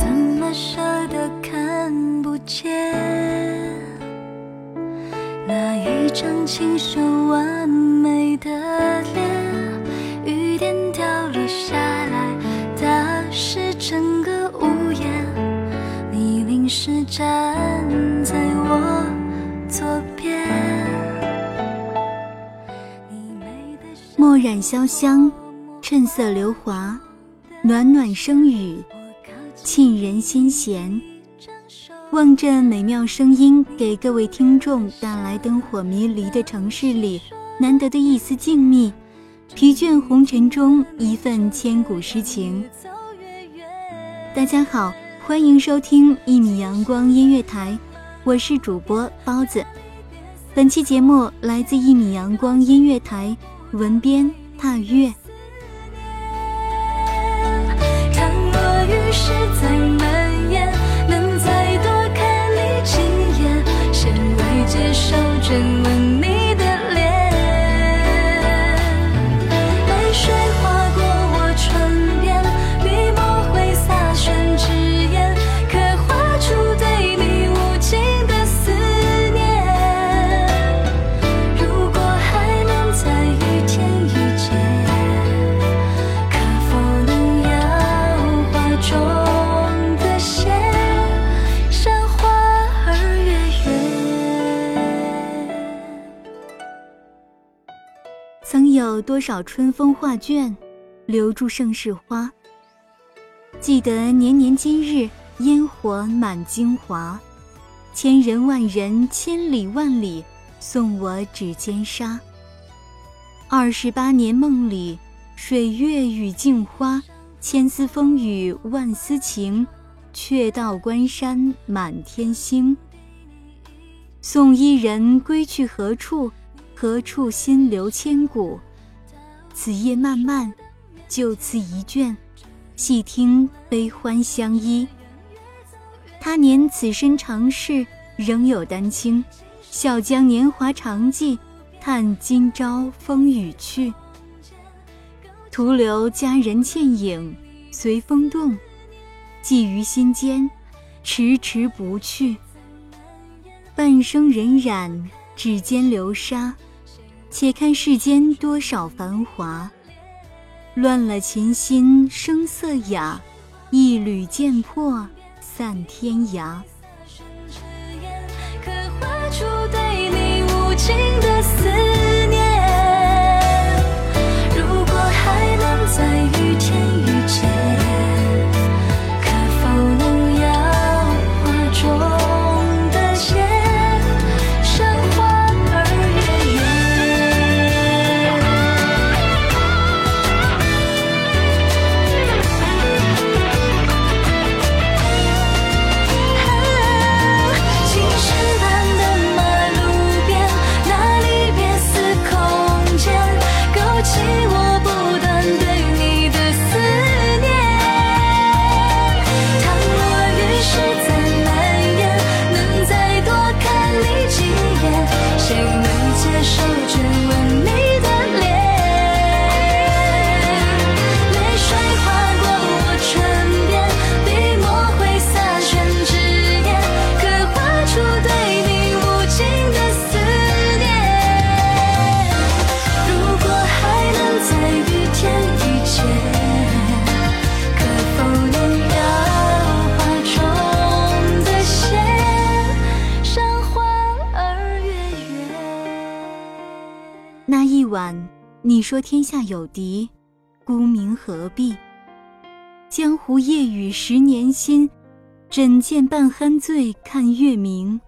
怎么舍得看不见那一张清秀完美的脸？雨点掉落下来，打湿整个屋檐。你淋湿站在我左边。你美得像墨染潇湘，趁色流华，暖暖声语，沁人心弦。望着美妙声音给各位听众带来灯火迷离的城市里难得的一丝静谧，疲倦红尘中一份千古诗情。大家好，欢迎收听一米阳光音乐台，我是主播包子。本期节目来自一米阳光音乐台，文编踏月。落雨多少春风画卷，留住盛世花。记得年年今日，烟火满京华。千人万人，千里万里，送我指尖沙。二十八年梦里，水月与镜花，千丝风雨万丝情，却道关山满天星。送伊人归去何处？何处心留千古？此夜漫漫，就此一卷，细听悲欢相依。他年此身长逝，仍有丹青，笑将年华长记，叹今朝风雨去。徒留佳人倩影，随风动，寄于心间，迟迟不去。半生荏苒，指尖流沙。且看世间多少繁华，乱了琴心声色雅，一缕剑魄散天涯。可画出对你无尽的思你说天下有敌，孤名何必？江湖夜雨十年心，枕剑半酣醉看月明？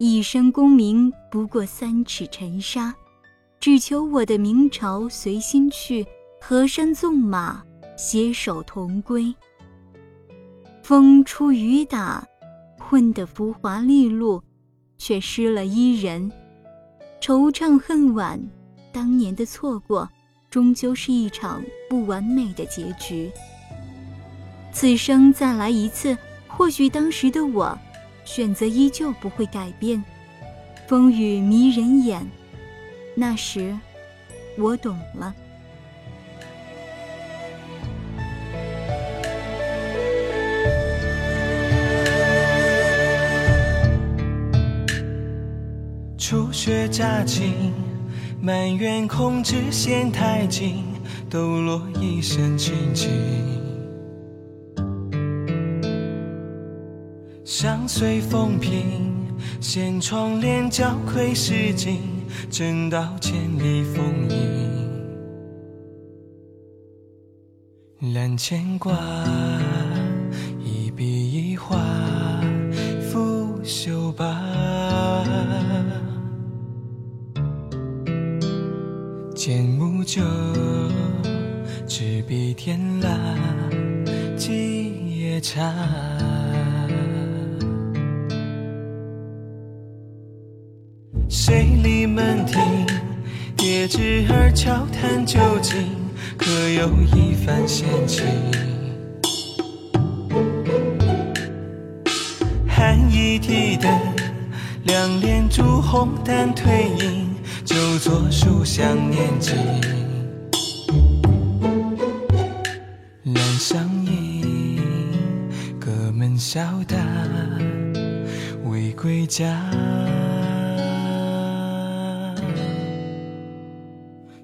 一生功名不过三尺尘沙，只求我的明朝随心去，河山纵马，携手同归。风出雨打，混得浮华利落，却失了伊人。惆怅恨晚，当年的错过，终究是一场不完美的结局。此生再来一次，或许当时的我，选择依旧不会改变。风雨迷人眼，那时，我懂了。初雪乍晴，埋怨空枝嫌太紧，抖落一身清静。相随风平，掀窗帘交愧诗经，正道千里风影。揽牵挂，酒，执笔添蜡，几夜茶。水里门庭，叠纸儿悄谈究竟，可有一番闲情？两帘烛红淡褪影，就坐书香念经。阑上影，隔门笑答，未归家。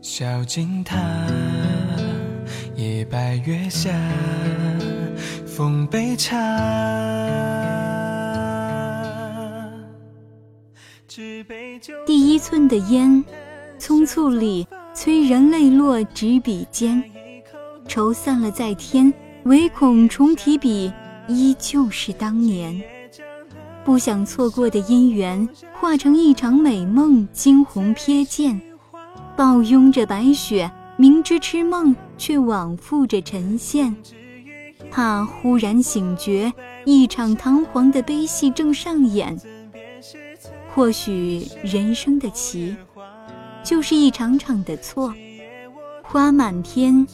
小径塔，夜白月下，奉杯茶。第一寸的烟，匆促里催人泪落执笔间。愁散了在天，唯恐重提笔，依旧是当年。不想错过的姻缘，化成一场美梦，惊鸿瞥见。抱拥着白雪，明知痴梦，却往复着沉陷。怕忽然醒觉，一场堂皇的悲戏正上演。或许人生的棋，就是一场场的错。花满天，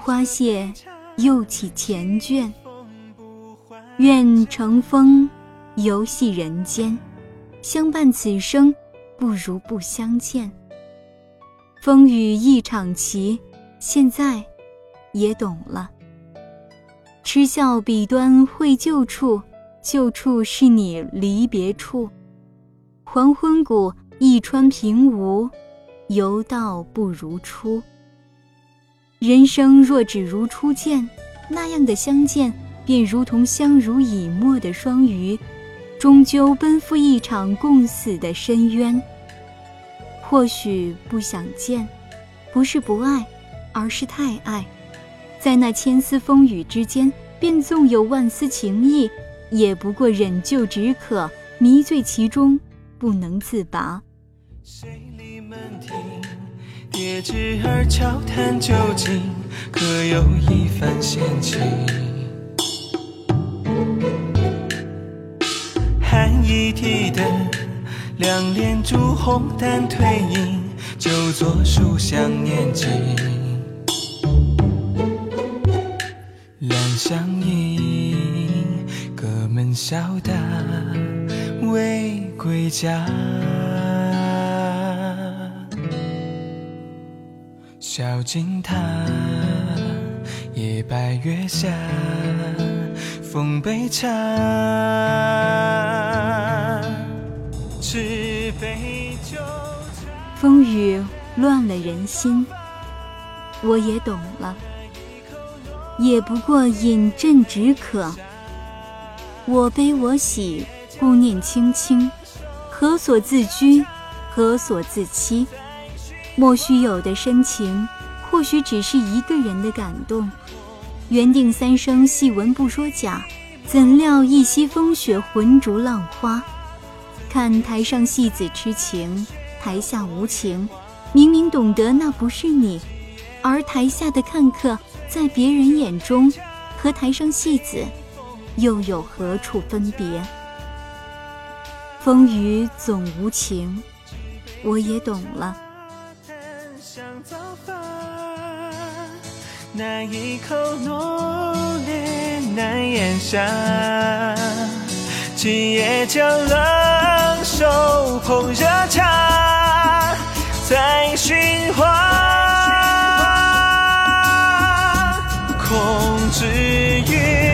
花谢又起前卷。愿乘风游戏人间，相伴此生，不如不相见。风雨一场棋，现在也懂了。痴笑彼端会旧处，旧处是你离别处。黄昏谷一川平芜，犹道不如初。人生若只如初见，那样的相见，便如同相濡以沫的双鱼，终究奔赴一场共死的深渊。或许不想见，不是不爱，而是太爱。在那千丝风雨之间，便纵有万丝情意，也不过忍就止渴，迷醉其中，不能自拔。一？提灯。两帘烛红淡褪影，就坐书香念经。阑上影，隔门笑答，未归家。小径塔，夜白月下，奉杯茶。风雨乱了人心，我也懂了，也不过饮鸩止渴。我悲我喜，顾念卿卿，何所自居，何所自欺？莫须有的深情，或许只是一个人的感动。缘定三生，戏文不说假，怎料一夕风雪，浑浊浪花。看台上戏子痴情，台下无情。明明懂得那不是你，而台下的看客，在别人眼中，和台上戏子，又有何处分别？风雨总无情，我也懂了。那一口浓烈难咽下，今夜将冷手捧热茶，在寻花，空知雨